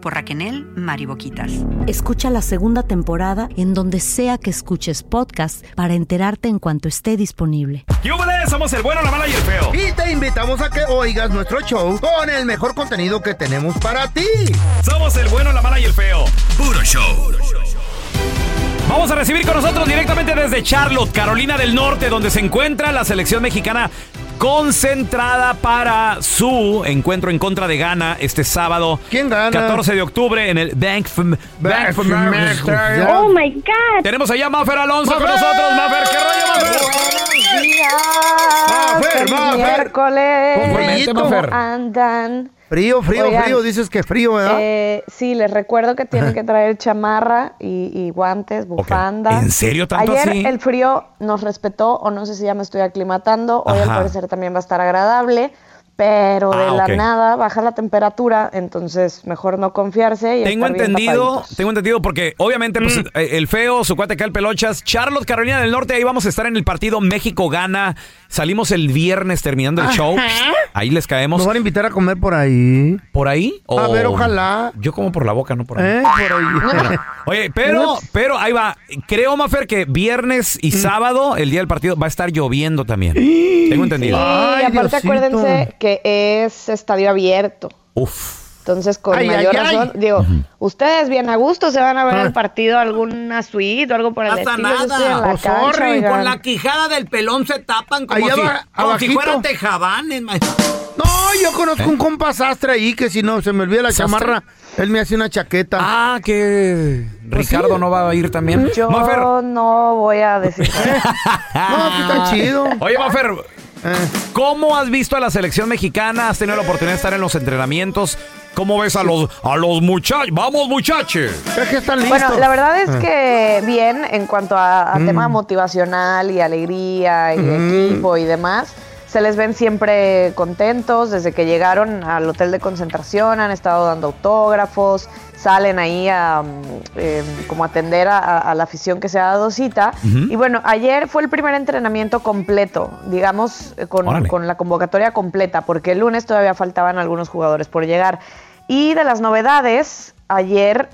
por Raquel Mariboquitas. Escucha la segunda temporada en donde sea que escuches podcast para enterarte en cuanto esté disponible. ¡Yúbales! Somos el bueno, la mala y el feo. Y te invitamos a que oigas nuestro show con el mejor contenido que tenemos para ti. Somos el bueno, la mala y el feo. Puro show. Vamos a recibir con nosotros directamente desde Charlotte, Carolina del Norte, donde se encuentra la selección mexicana concentrada para su encuentro en contra de Ghana este sábado. ¿Quién gana? 14 de octubre en el Bank of Bank of America. Oh my God. Tenemos allá a Maffer Alonso con nosotros. Maffer, ¿qué rollo, Maffer? Mafer, Feliz Mafer. miércoles. Frillito. ¿Cómo Mafer. andan? Frío, frío, Oigan, frío. Dices que frío, ¿verdad? Eh, sí, les recuerdo que tienen que traer chamarra y, y guantes, bufanda. ¿En serio tanto Ayer así? el frío nos respetó, o no sé si ya me estoy aclimatando. Hoy Ajá. al parecer también va a estar agradable, pero de Ah, la nada baja la temperatura, entonces mejor no confiarse. Y Tengo entendido, tengo entendido porque obviamente pues, eh, el feo, su cuate acá el pelochas, Charlotte, Carolina del Norte, ahí vamos a estar en el partido México-Gana. Salimos el viernes terminando el show. Ahí les caemos. Nos van a invitar a comer por ahí. ¿Por ahí? A ver, ojalá. Yo como por la boca, no por ahí. ¿Eh? Por ahí. Oye, pero, pero ahí va. Creo, Mafer, que viernes Mm. y sábado, el día del partido, va a estar lloviendo también. Tengo entendido. Sí, Ay, y aparte Diosito. acuérdense que es estadio abierto. Uf. Entonces, con Ay, mayor ay, ay. razón, digo, ustedes bien a gusto se van a ver Ah. el partido, alguna suite o algo por el Hasta estilo. Nada. la Oh, cancha, sorry. Con la quijada del pelón se tapan como, Allá si, va- como si fueran tejabanes. No, yo conozco un compa sastre ahí que si no se me olvida la ¿Sastre? chamarra, él me hace una chaqueta. Ah, que Ricardo no va a ir también. Yo Mafer, no voy a decir. No, que está chido. Oye, Mafer, Eh, ¿cómo has visto a la selección mexicana? ¿Has tenido la oportunidad de estar en los entrenamientos? ¿Cómo ves a los, a los muchachos? ¡Vamos, muchachos! es que están listos. Bueno, la verdad es Eh. que bien en cuanto a, a Mm. tema motivacional y alegría y Mm. equipo y demás. Se les ven siempre contentos desde que llegaron al hotel de concentración, han estado dando autógrafos, salen ahí a mm, eh, como atender a, la afición que se ha dado cita. Y bueno, ayer fue el primer entrenamiento completo, digamos, eh, con, con la convocatoria completa, porque el lunes todavía faltaban algunos jugadores por llegar. Y de las novedades, ayer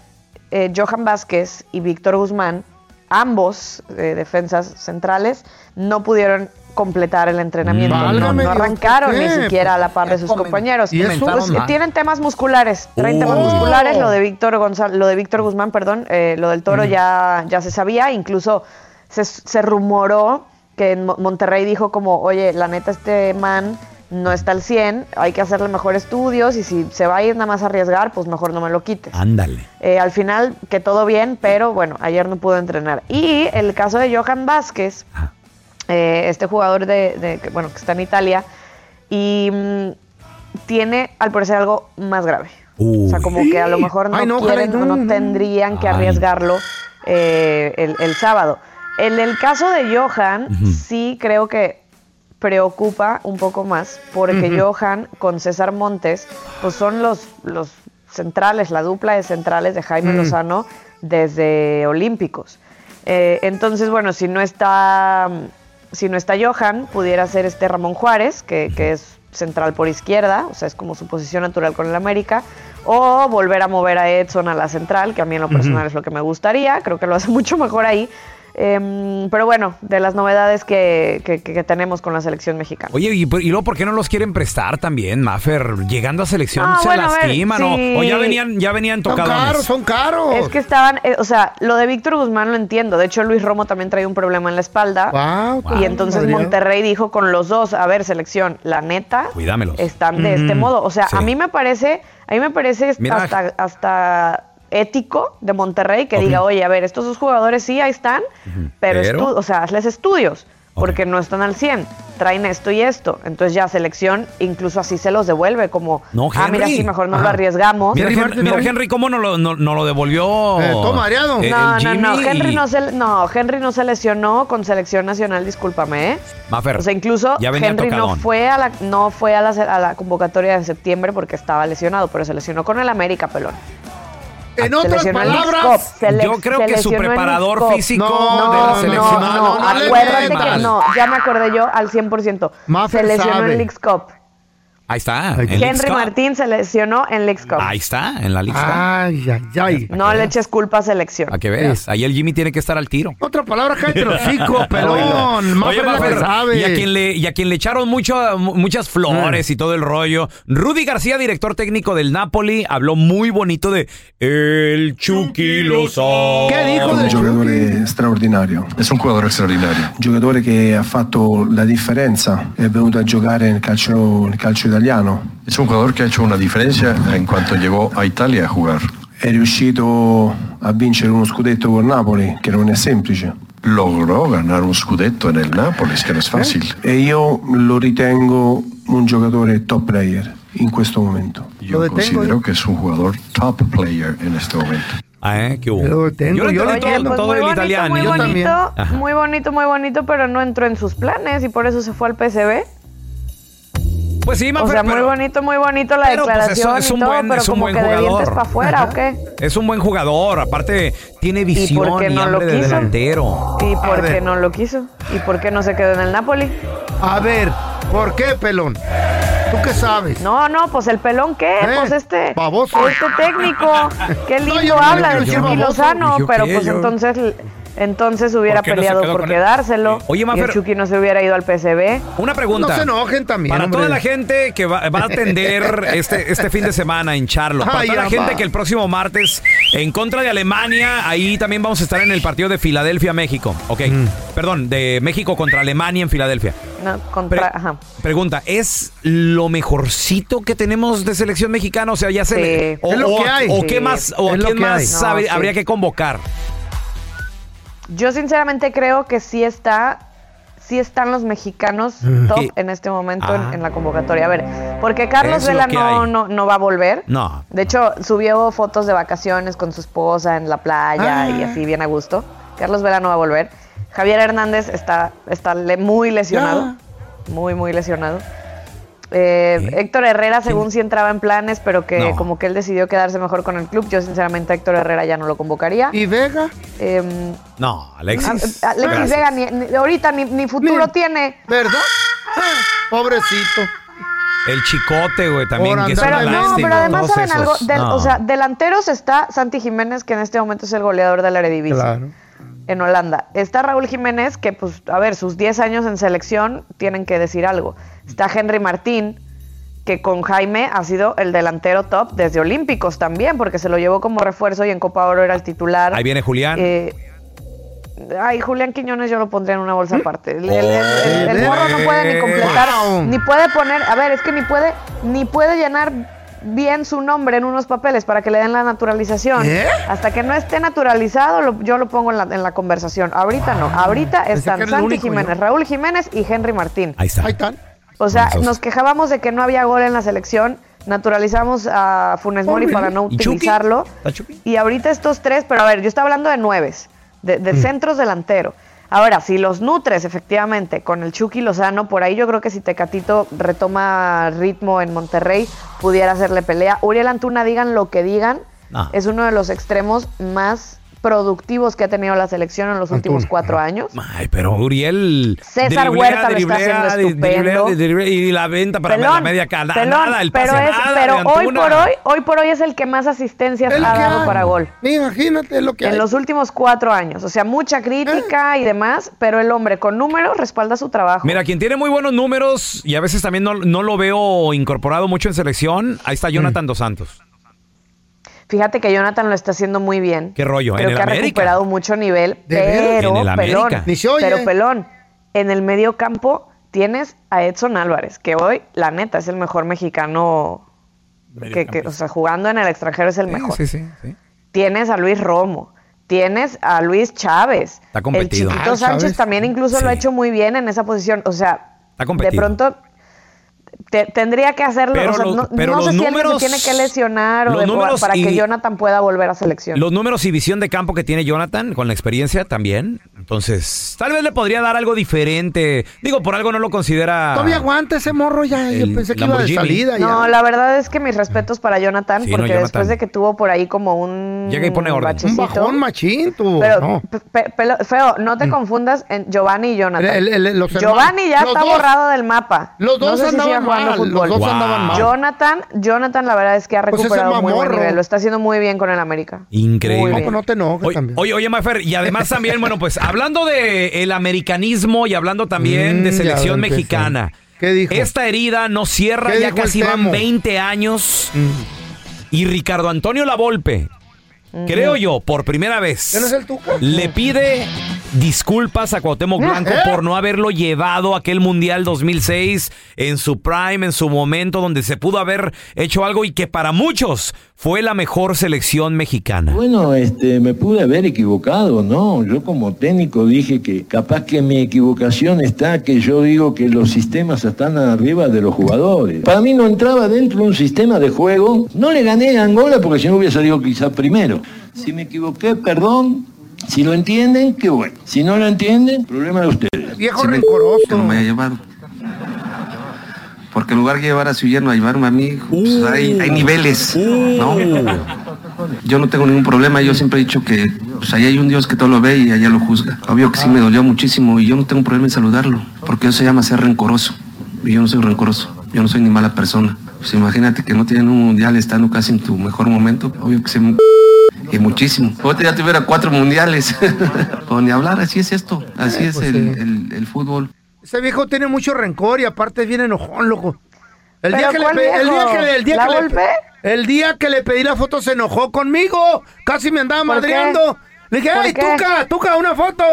eh, Johan Vázquez y Víctor Guzmán, ambos eh, defensas centrales, no pudieron completar el entrenamiento. Mm. No, arrancaron ¿por ni siquiera a la par de sus Comen- compañeros. ¿Y eso? Pues, mal. tienen temas musculares, traen temas Oh. musculares, lo de Víctor González, lo de Víctor Guzmán, perdón, eh, lo del Toro ya, ya se sabía, incluso se, se rumoró que en Mo- Monterrey dijo como, oye, la neta este man no está al 100, hay que hacerle mejor estudios y si se va a ir nada más a arriesgar, pues mejor no me lo quites. Ándale. Eh, al final, que todo bien, pero bueno, ayer no pudo entrenar. Y el caso de Johan Vázquez, Ajá. Eh, este jugador de, de- que, bueno, que está en Italia, y mm, tiene al parecer algo más grave. O sea, como que a lo mejor no Ay, no, quieren no, tendrían que arriesgarlo eh, el, el sábado. En el caso de Johan, sí creo que preocupa un poco más, porque. Johan con César Montes, pues son los, los centrales, la dupla de centrales de Jaime Mm. Lozano desde Olímpicos. Eh, entonces, bueno, si no está si no está Johan, pudiera ser este Ramón Juárez, que, que es central por izquierda, o sea, es como su posición natural con el América, o volver a mover a Edson a la central, que a mí en lo personal es lo que me gustaría, creo que lo hace mucho mejor ahí. Em, pero bueno, de las novedades que, que- que tenemos con la selección mexicana. Oye, ¿y, y luego por qué no los quieren prestar también, Maffer? Llegando a selección Ah, se bueno, ver, lastiman o- ya venían, ya venían tocadones. caros. Es que estaban, eh, o sea, lo de Víctor Guzmán lo entiendo. De hecho, Luis Romo también trae un problema en la espalda. Wow, y entonces. Monterrey dijo con los dos, a ver, selección, la neta, Cuídamelos. están de este modo. O sea, Sí. a mí me parece, a mí me parece Mira. hasta, hasta ético de Monterrey que diga, oye, a ver, estos dos jugadores sí, ahí están, pero, Pero- estu- o sea, hazles estudios, porque no están al 100, traen esto y esto. Entonces ya selección, incluso así se los devuelve, como, No, ah, mira, sí, mejor no lo Ajá. arriesgamos. Mira, Henry, mira, Henry, ¿cómo no lo, no, no lo devolvió? Eh, todo mareado. eh, No, el no, no, Jimmy Henry no, se, no, Henry no se lesionó con selección nacional, discúlpame, ¿eh? Maffer, O sea, incluso ya venía Henry no fue, a la, no fue a la, a la convocatoria de septiembre porque estaba lesionado, pero se lesionó con el América, pelón. En otras palabras, yo creo que su preparador físico No, de la no, selección. No, no, no le acuérdate que no, ya me acordé yo al 100%. Maffer se lesionó sabe. en Leagues Cup. Ahí está. En Henry Cup. Martín se lesionó en Leagues Cup. Ahí está, en la lista. Ay, ay, ay. No le eches culpa a selección. Para que veas. Ahí el Jimmy tiene que estar al tiro. Otra palabra, cállate el hocico, pelón. Más Oye, es la que Maffer, sabe. y a quien le, y a quien le echaron mucho, mu- muchas flores y todo el rollo. Rudy García, director técnico del Napoli, habló muy bonito de el Chucky Lozano. ¿Qué dijo un del giocatore straordinario. Es un jugador extraordinario. Un giocatore che ha fatto la differenza, è venuto a giocare nel calcio, nel calcio italiano. Es un jugador que ha hecho una diferencia en cuanto llegó a Italia a jugar. È riuscito a vincere uno scudetto con Napoli, che non è semplice. Logró ganar un scudetto en el Nápoles, que no es fácil. E io lo ritengo un giocatore top player in questo momento. Yo considero que es un jugador top player en este momento. Ah, ¿eh? ¿Qué hubo? Lo tengo, Yo entiendo pues todo muy el bonito, italiano. muy yo bonito, Ajá. muy bonito, muy bonito, pero no entró en sus planes y por eso se fue al PSV. Pues sí, O Maffer, sea, muy pero- bonito, muy bonito la pero, pues, declaración es y un todo, buen- pero es un como buen que de dientes jugador. para afuera, ¿o qué? Es un buen jugador. Aparte, tiene visión por qué y no hambre de quiso? delantero. ¿Y por qué no lo quiso? ¿Y por qué no se quedó en el Napoli? A ver, ¿por qué, pelón? ¿Tú qué sabes? No, no, pues el pelón qué, Eh, pues este, baboso. este técnico, qué No, lindo yo no habla quiero del decir Chucky. Lozano, ¿Yo pero qué? pues Yo- entonces, entonces hubiera ¿Por qué no se peleado por con quedárselo. Oye, y Mafer- el Chucky no se hubiera ido al PSV. Una pregunta. No se enojen también, Para hombre. toda la gente que va, va a atender este, este fin de semana en Charlotte. Para Ay, toda la gente va. que el próximo martes, en contra de Alemania, ahí también vamos a estar en el partido de Filadelfia-México. Ok. Mm. Perdón, de México contra Alemania en Filadelfia. No, contra, Pre- ajá. Pregunta, ¿es lo mejorcito que tenemos de selección mexicana? O sea, ya se le- Sí. o, Es lo o que hay. o Sí. qué más, o a quién que más hay. No, sí. habría que convocar. Yo sinceramente creo que sí está, sí están los mexicanos top ¿Qué? en este momento en- Ah. en, la convocatoria. A ver, porque Carlos Vela no, no, no va a volver. No. De hecho, subió fotos de vacaciones con su esposa en la playa y Ah. así bien a gusto. Carlos Vela no va a volver. Javier Hernández está, está muy lesionado. Muy, muy lesionado. Eh. Héctor Herrera, según sí entraba en planes, pero que No. como que él decidió quedarse mejor con el club. Yo, sinceramente, a Héctor Herrera ya no lo convocaría. ¿Y Vega? Em, No, Alexis. a- Alexis Gracias. Vega ni- ni- ahorita ni, ni futuro Ni- tiene. ¿Verdad? Ah, pobrecito. El chicote, güey, también. Que es andar una Pero Lástima, no, lástima. pero además saben algo. esos. Del- No. O sea, delanteros está Santi Jiménez, que en este momento es el goleador de la Eredivisie. Claro. En Holanda. Está Raúl Jiménez, que pues, a ver, sus 10 años en selección tienen que decir algo. Está Henry Martín, que con Jaime ha sido el delantero top desde Olímpicos también, porque se lo llevó como refuerzo y en Copa Oro era el titular. Ahí viene Julián. Eh, ay, Julián Quiñones yo lo pondría en una bolsa aparte. El, el- el- el morro no puede ni completar, wow. ni puede poner, a ver, es que ni puede, ni puede llenar bien su nombre en unos papeles para que le den la naturalización. ¿Eh? Hasta que no esté naturalizado, lo- yo lo pongo en la, en la conversación. Ahorita no. Ahorita Pensé que están Santi único, Jiménez, yo. Raúl Jiménez y Henry Martín. Ahí está. Ahí están. O sea, nos quejábamos de que no había gol en la selección. Naturalizamos a Funes Mori para no utilizarlo. Y ahorita estos tres, pero a ver, yo estaba hablando de nueves, de, Mm. de centros delantero. Ahora, si los nutres efectivamente con el Chucky Lozano, por ahí yo creo que si Tecatito retoma ritmo en Monterrey, pudiera hacerle pelea. Uriel Antuna, digan lo que digan, No. es uno de los extremos más productivos que ha tenido la selección en los últimos cuatro años. Ay, pero Uriel. César driblea, Huerta lo está driblea, haciendo di- driblea, estupendo. driblea, y la venta para la media cana. pelón, nada, el pase pero es- nada pero de hoy por hoy, hoy por hoy es el que más asistencias ha dado hay. para gol. Imagínate lo que En hay. los últimos cuatro años. O sea, mucha crítica y demás, pero el hombre con números respalda su trabajo. Mira, quien tiene muy buenos números y a veces también no, no lo veo incorporado mucho en selección, ahí está Jonathan Mm. Dos Santos. Fíjate que Jonathan lo está haciendo muy bien. ¿Qué rollo? Creo ¿En el que ha América? recuperado mucho nivel, pero En el pelón, Ni se oye. pero pelón. En el medio campo tienes a Edson Álvarez, que hoy, la neta, es el mejor mexicano que, que, o sea, jugando en el extranjero es el mejor. Sí, sí, sí. Tienes a Luis Romo, tienes a Luis Chávez. Está El competido. Chiquito Ah, Sánchez Chávez. también incluso lo ha hecho muy bien en esa posición. O sea, Está de pronto te- tendría que hacerlo. Pero o sea, los- no pero no los sé si números- alguien se tiene que lesionar o de- números para y- que Jonathan pueda volver a selección. Los números y visión de campo que tiene Jonathan con la experiencia también. Entonces, tal vez le podría dar algo diferente. Digo, por algo no lo considera. Todavía aguanta ese morro ya. Yo pensé que iba de salida. ya. No, la verdad es que mis respetos para Jonathan, Sí, no, porque Jonathan. después de que tuvo por ahí como un Llega y pone orden. bachecito- Un bajón machín, tú. Pero, no. pe- pe- pelo- feo, no te confundas en Giovanni y Jonathan. El- el- el- los Giovanni ya está dos- borrado del mapa. los dos no sé si andaban jugando mal, los fútbol. dos andaban mal. Jonathan, Jonathan, la verdad es que ha Pues recuperado muy buen nivel. Lo está haciendo muy bien con el América. Increíble. No, pues te enojes Oye, también. oye, oye, Mafer, y además también, bueno, pues hablando de el americanismo y hablando también Mm, de selección mexicana. ¿Qué dijo? Esta herida no cierra, ¿Qué ya casi van Temo? 20 años. Y Ricardo Antonio Lavolpe, creo yo, por primera vez, ¿Quién es el Tuca? le pide disculpas a Cuauhtémoc Blanco ¿Eh? por no haberlo llevado a aquel Mundial 2006 en su prime, en su momento donde se pudo haber hecho algo y que para muchos fue la mejor selección mexicana. Bueno, este, me pude haber equivocado, ¿no? Yo como técnico dije que capaz que mi equivocación está que yo digo que los sistemas están arriba de los jugadores. Para mí no entraba dentro de un sistema de juego. No le gané a Angola porque si no hubiera salido quizás primero. Si me equivoqué, perdón. Si lo entienden, qué bueno. Si no lo entienden, problema de ustedes. Viejo Si rencoroso. que no me haya llevado. Porque en lugar de llevar a su yerno a llevarme a mí, pues, hay, hay niveles, ¿no? Yo no tengo ningún problema, yo siempre he dicho que pues, ahí hay un Dios que todo lo ve y allá lo juzga. Obvio que sí me dolió muchísimo y yo no tengo problema en saludarlo, porque eso se llama ser rencoroso. Y yo no soy rencoroso, yo no soy ni mala persona. Pues imagínate que no tienen un mundial estando casi en tu mejor momento, obvio que se me... Y muchísimo. Ahorita ya tuviera cuatro mundiales. o ni hablar, así es esto, así Eh, es pues el, el- el fútbol. Ese viejo tiene mucho rencor y aparte es bien enojón, loco. El ¿Pero día que le pe- el día que le- el día ¿La que le- el día que le pedí la foto se enojó conmigo. Casi me andaba madreando. Le dije, ¿Por "Ay? Tuca, Tuca, una foto."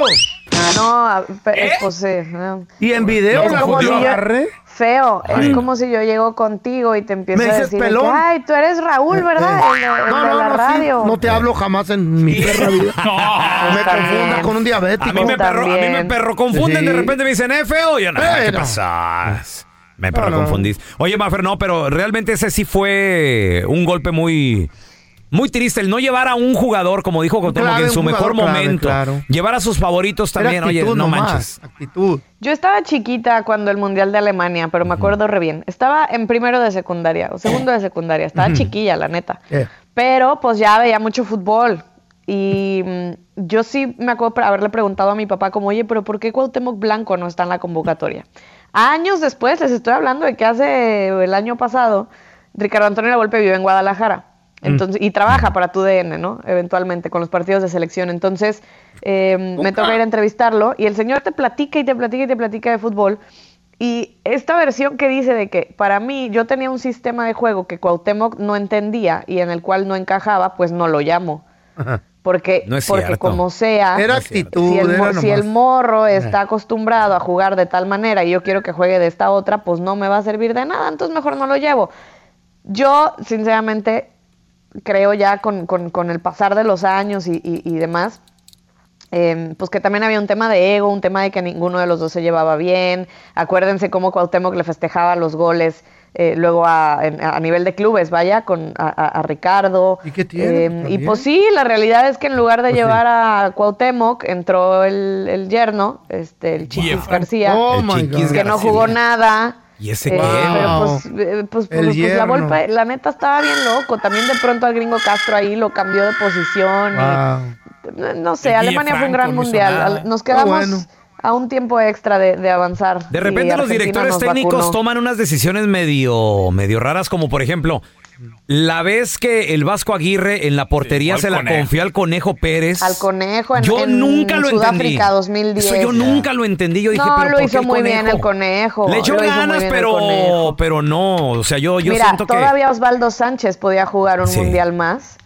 No, a- pe- pues sí. no. Y en video Es la foto si yo- agarré. Feo, Ay. es como si yo llego contigo y te empiezo Me a dices decir, que, pelón. ay, tú eres Raúl, ¿verdad? El, de- el No, de no, la no, sí, no te hablo jamás en mi perra vida. me Está confunda con un diabético. A mí me perro, a mí me perro confunden, Sí. de repente me dicen, eh, feo, y yo, no, Eh, ¿qué no. pasas? Me perro No, no. confundís. Oye, Mafer, no, pero realmente ese sí fue un golpe muy... Muy triste el no llevar a un jugador, como dijo Cuauhtémoc, Clave, en su un mejor clave, momento. claro. Llevar a sus favoritos también, oye, actitud no nomás, manches. Actitud. Yo estaba chiquita cuando el Mundial de Alemania, pero me acuerdo re bien. Estaba en primero de secundaria, o segundo de secundaria. Estaba chiquilla, la neta. ¿Qué? Pero pues ya veía mucho fútbol. Y mm, yo sí me acuerdo de haberle preguntado a mi papá como, oye, pero ¿por qué Cuauhtémoc Blanco no está en la convocatoria? Años después, les estoy hablando de que hace el año pasado, Ricardo Antonio Lavolpe vive en Guadalajara. Entonces, y trabaja para tu DN, ¿no? Eventualmente, con los partidos de selección. Entonces, eh, me toca ir a entrevistarlo y el señor te platica y te platica y te platica de fútbol. Y esta versión que dice de que para mí yo tenía un sistema de juego que Cuauhtémoc no entendía y en el cual no encajaba, pues no lo llamo. Porque, No porque como sea, Era si actitud, el, mo- era si el morro está acostumbrado a jugar de tal manera y yo quiero que juegue de esta otra, pues no me va a servir de nada, entonces mejor no lo llevo. Yo, sinceramente, creo ya con, con- con el pasar de los años y, y- y demás, eh, pues que también había un tema de ego, un tema de que ninguno de los dos se llevaba bien. Acuérdense cómo Cuauhtémoc le festejaba los goles eh, luego a, en- a nivel de clubes, vaya, con a, Ricardo. ¿Y qué tiene? Eh, Pues, y pues sí, la realidad es que en lugar de Pues sí. llevar a Cuauhtémoc, entró el, el yerno, este, el Chiquis. García, Oh, El Chiquis que no jugó nada. ¿Y ese Eh, qué? pero Wow. pues, eh, pues, El pues, la. Volpe, la neta estaba bien loco. También de pronto al gringo Castro ahí lo cambió de posición. Wow. no, no sé, El Alemania fue un gran no mundial. Nos quedamos bueno. a un tiempo extra de, de avanzar. De repente los directores técnicos vacunó. toman unas decisiones medio, medio raras, como por ejemplo, la vez que el Vasco Aguirre en la portería Sí, se la Conejo. confió al Conejo Pérez. Al conejo en, yo en nunca lo Sudáfrica entendí. 2010. Eso yo nunca lo entendí. Yo dije, no, pero lo ¿por qué hizo muy bien el conejo. Le echó ganas, pero, pero no. O sea, yo, yo Mira, siento que. todavía Osvaldo Sánchez podía jugar un Sí. mundial más.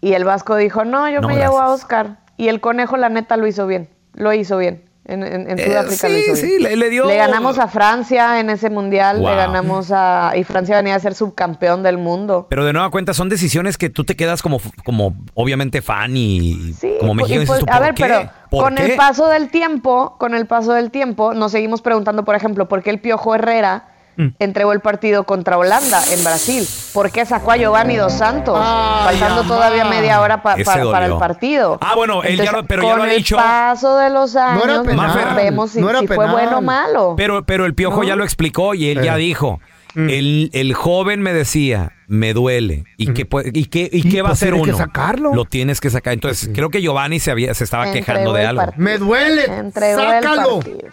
Y el Vasco dijo, no, yo No, me llevo a. Oscar. Y el conejo, la neta, lo hizo bien. Lo hizo bien. En, en- en Eh, Sudáfrica sí, sí, le- le dio- ganamos a Francia en ese mundial. Wow. Le ganamos a... Y Francia venía a ser subcampeón del mundo. Pero de nueva cuenta son decisiones que tú te quedas como, como obviamente fan y Sí, como y mexicano. dices pues, a ¿por ver, qué? pero ¿Por con qué? el paso del tiempo, con el paso del tiempo, nos seguimos preguntando, por ejemplo, por qué el Piojo Herrera Mm. entregó el partido contra Holanda en Brasil. ¿Por qué sacó a Giovanni Dos Santos? Ay, faltando todavía media hora pa- Ese pa- para el partido. Ah, bueno, él ya lo- pero ya con lo ha el dicho. paso de los años, era penal, vemos si, no era si fue bueno o malo. Pero, pero el piojo ¿No? ya lo explicó y él Eh. ya dijo. Mm. El, el joven me decía, me duele. ¿Y qué, puede- y qué, y Y qué va a pues hacer tiene que uno? sacarlo. Lo tienes que sacar. Entonces, creo que Giovanni se, había, se estaba Entregó quejando de el algo. partido. Me duele. Entregó Sácalo. el.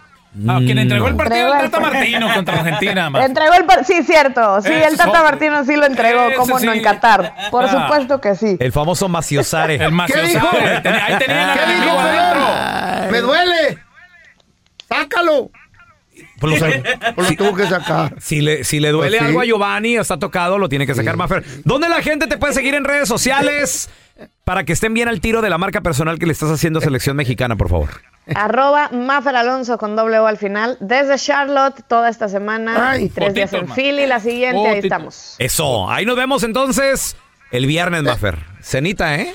Ah, quien entregó el partido Entregó el Tata partido. Martino contra Argentina. ma. Entregó el partido, sí, cierto. Sí, el Tata. Martino sí lo entregó, cómo no sí. en Qatar. Por Ah. supuesto que sí. El famoso Maciosare. El Maciosare. dijo? Ahí tenía- tenía ¿Qué el dijo, adentro. Me duele. Sácalo. Pues lo- Pues lo tuvo que sacar. Si le, si le duele Pues sí. algo a Giovanni, está tocado, lo tiene que sacar Mafer. ¿Dónde la gente te puede seguir en redes sociales? Para que estén bien al tiro de la marca personal que le estás haciendo a Selección Mexicana, por favor. Arroba Mafer Alonso con doble O al final. Desde Charlotte toda esta semana Ay, y tres días en ma. Philly. La siguiente, ahí estamos. Eso. Ahí nos vemos entonces el viernes, Mafer. Cenita, ¿eh?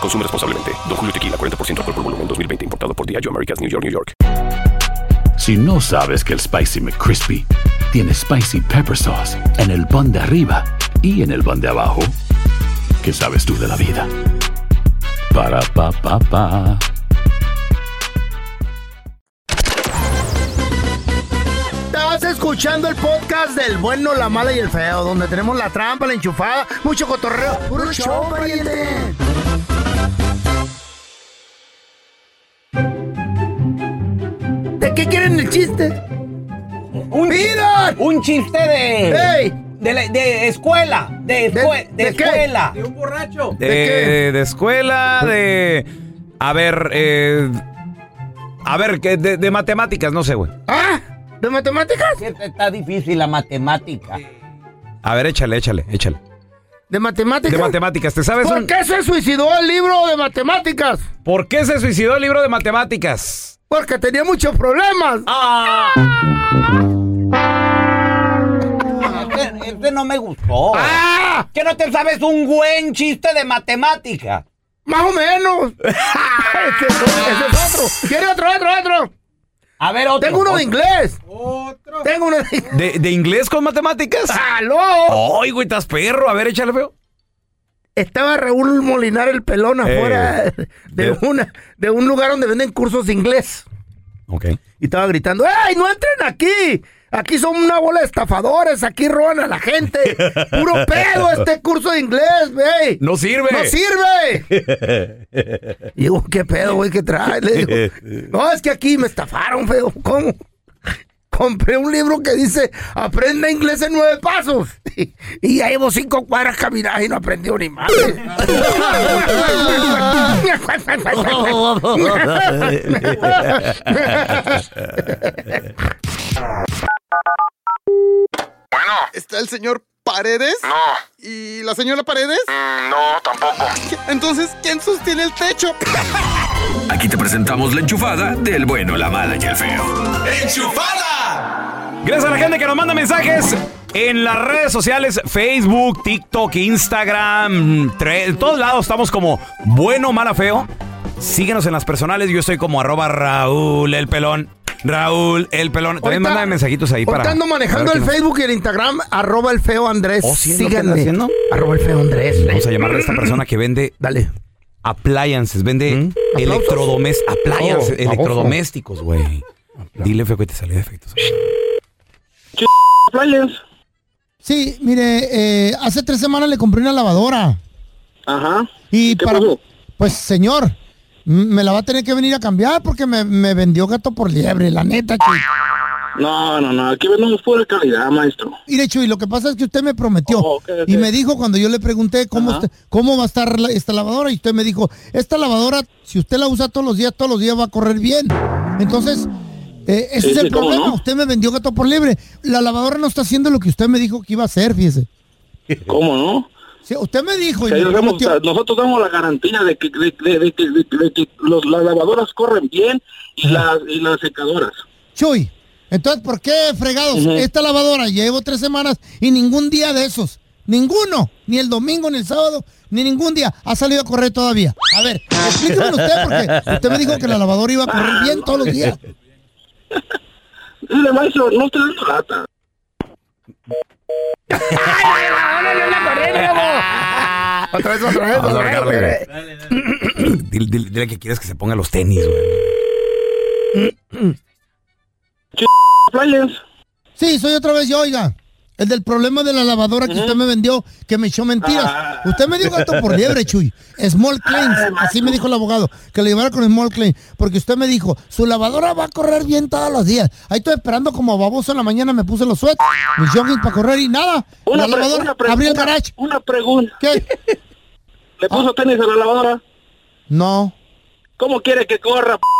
Consume responsablemente. Don Julio Tequila, 40% alcohol por volumen, 2020. Importado por Diageo Americas, New York, New York. Si no sabes que el Spicy McCrispy tiene Spicy Pepper Sauce en el pan de arriba y en el pan de abajo, ¿qué sabes tú de la vida? Para, pa, pa, pa. Estás escuchando el podcast del bueno, la mala y el feo, donde tenemos la trampa, la enchufada, mucho cotorreo. ¡Puro show, pariente! Qué quieren el chiste? Un, un chiste de, ¡Ey! de, la- de escuela. De, ¿De- escue- de de qué? escuela. De un borracho. De, qué? de escuela, de. A ver, eh. A ver, que de, de matemáticas, no sé, güey. ¿Ah? ¿De matemáticas? Está difícil la matemática. A ver, échale, échale, échale. ¿De matemáticas? De matemáticas, ¿te sabes ¿Por un- qué se suicidó el libro de matemáticas? ¿Por qué se suicidó el libro de matemáticas? Porque tenía muchos problemas. ¡Ah! Este, este no me gustó. ¡Ah! ¿Que no te sabes un buen chiste de matemática? Más o menos. ese, es, ese es otro. ¿Quiere otro, otro, otro? A ver, otro. Tengo uno de inglés. Otro. Tengo uno de ¿De, de inglés con matemáticas? ¡Aló! ¡Ay, güey, estás perro! A ver, échale, feo. Estaba Raúl Molinar el pelón afuera de, Eh. una, de un lugar donde venden cursos de inglés. Ok. Y estaba gritando, ¡Ey, no entren aquí! Aquí son una bola de estafadores, aquí roban a la gente. Puro pedo este curso de inglés, güey. No sirve. ¡No sirve! Y digo, ¿qué pedo, güey? ¿Qué trae? Le digo, no, es que aquí me estafaron, feo. ¿Cómo? Compré un libro que dice, aprende inglés en nueve pasos. Y, y ya llevo cinco cuadras caminadas y no aprendí ni madre. Bueno. ¿Está el señor Paredes? No. ¿Y la señora Paredes? no, tampoco. Entonces, ¿quién sostiene el techo? Aquí te presentamos la enchufada del bueno, la mala y el feo. ¡Enchufada! Gracias a la gente que nos manda mensajes en las redes sociales, Facebook, TikTok, Instagram, en todos lados estamos como bueno, mala, feo. Síguenos en las personales, yo estoy como arroba Raúl el pelón. Raúl el pelón. También manda mensajitos ahí para. Ahorita ando manejando para el Facebook y el Instagram, arroba el feo Andrés. Oh, ¿sí es lo que anda Síganme. haciendo? Arroba el feo Andrés. Vamos a llamarle a esta persona que vende. Dale. Appliances, vende ¿Mm? Appliances, Oh, electrodomésticos, güey. Dile, feo, que te salió de efectos. Sí, mire, eh, hace tres semanas le compré una lavadora. Ajá. Y ¿Qué para. pasó? Pues, señor, me la va a tener que venir a cambiar porque me, me vendió gato por liebre, la neta, Chuy. No, no, no. Aquí vendemos pura calidad, maestro. Mire, Chuy, lo que pasa es que usted me prometió Oh, y me dijo cuando yo le pregunté cómo, usted- cómo va a estar la- esta lavadora y usted me dijo, esta lavadora, si usted la usa todos los días, todos los días va a correr bien. Entonces, eh, ese Sí, es el sí, ¿cómo problema. no? Usted me vendió gato por liebre. La lavadora no está haciendo lo que usted me dijo que iba a hacer, fíjese. ¿Cómo no? Sí, usted me dijo y me damos- nosotros damos la garantía de que, de, de- de los, las lavadoras corren bien y las, y las secadoras. Chuy, entonces, ¿por qué fregados? Esta lavadora llevo tres semanas y ningún día de esos, ninguno, ni el domingo, ni el sábado, ni ningún día ha salido a correr todavía. A ver, explíqueme usted, porque usted me dijo que la lavadora iba a correr bien todos los días. Dile, maestro, no estoy dando lata. Otra vez, otra vez, Vamos a otra vez, marcarle, güey. Dile, dile- dile que quieres que se ponga los tenis, güey. Sí, soy otra vez yo, oiga. El del problema de la lavadora que usted me vendió, que me echó mentiras. Ah. Usted me dio gato por liebre, Chuy. Small claims, así me dijo el abogado, que le llevara con small claim. Porque usted me dijo, su lavadora va a correr bien todos los días. Ahí estoy esperando como baboso en la mañana, me puse los sweats, mis joggings para correr y nada. Una la lavadora, abrí el garage. Una pregunta. ¿Qué? ¿Le puso tenis a la lavadora? No. ¿Cómo quiere que corra? p-?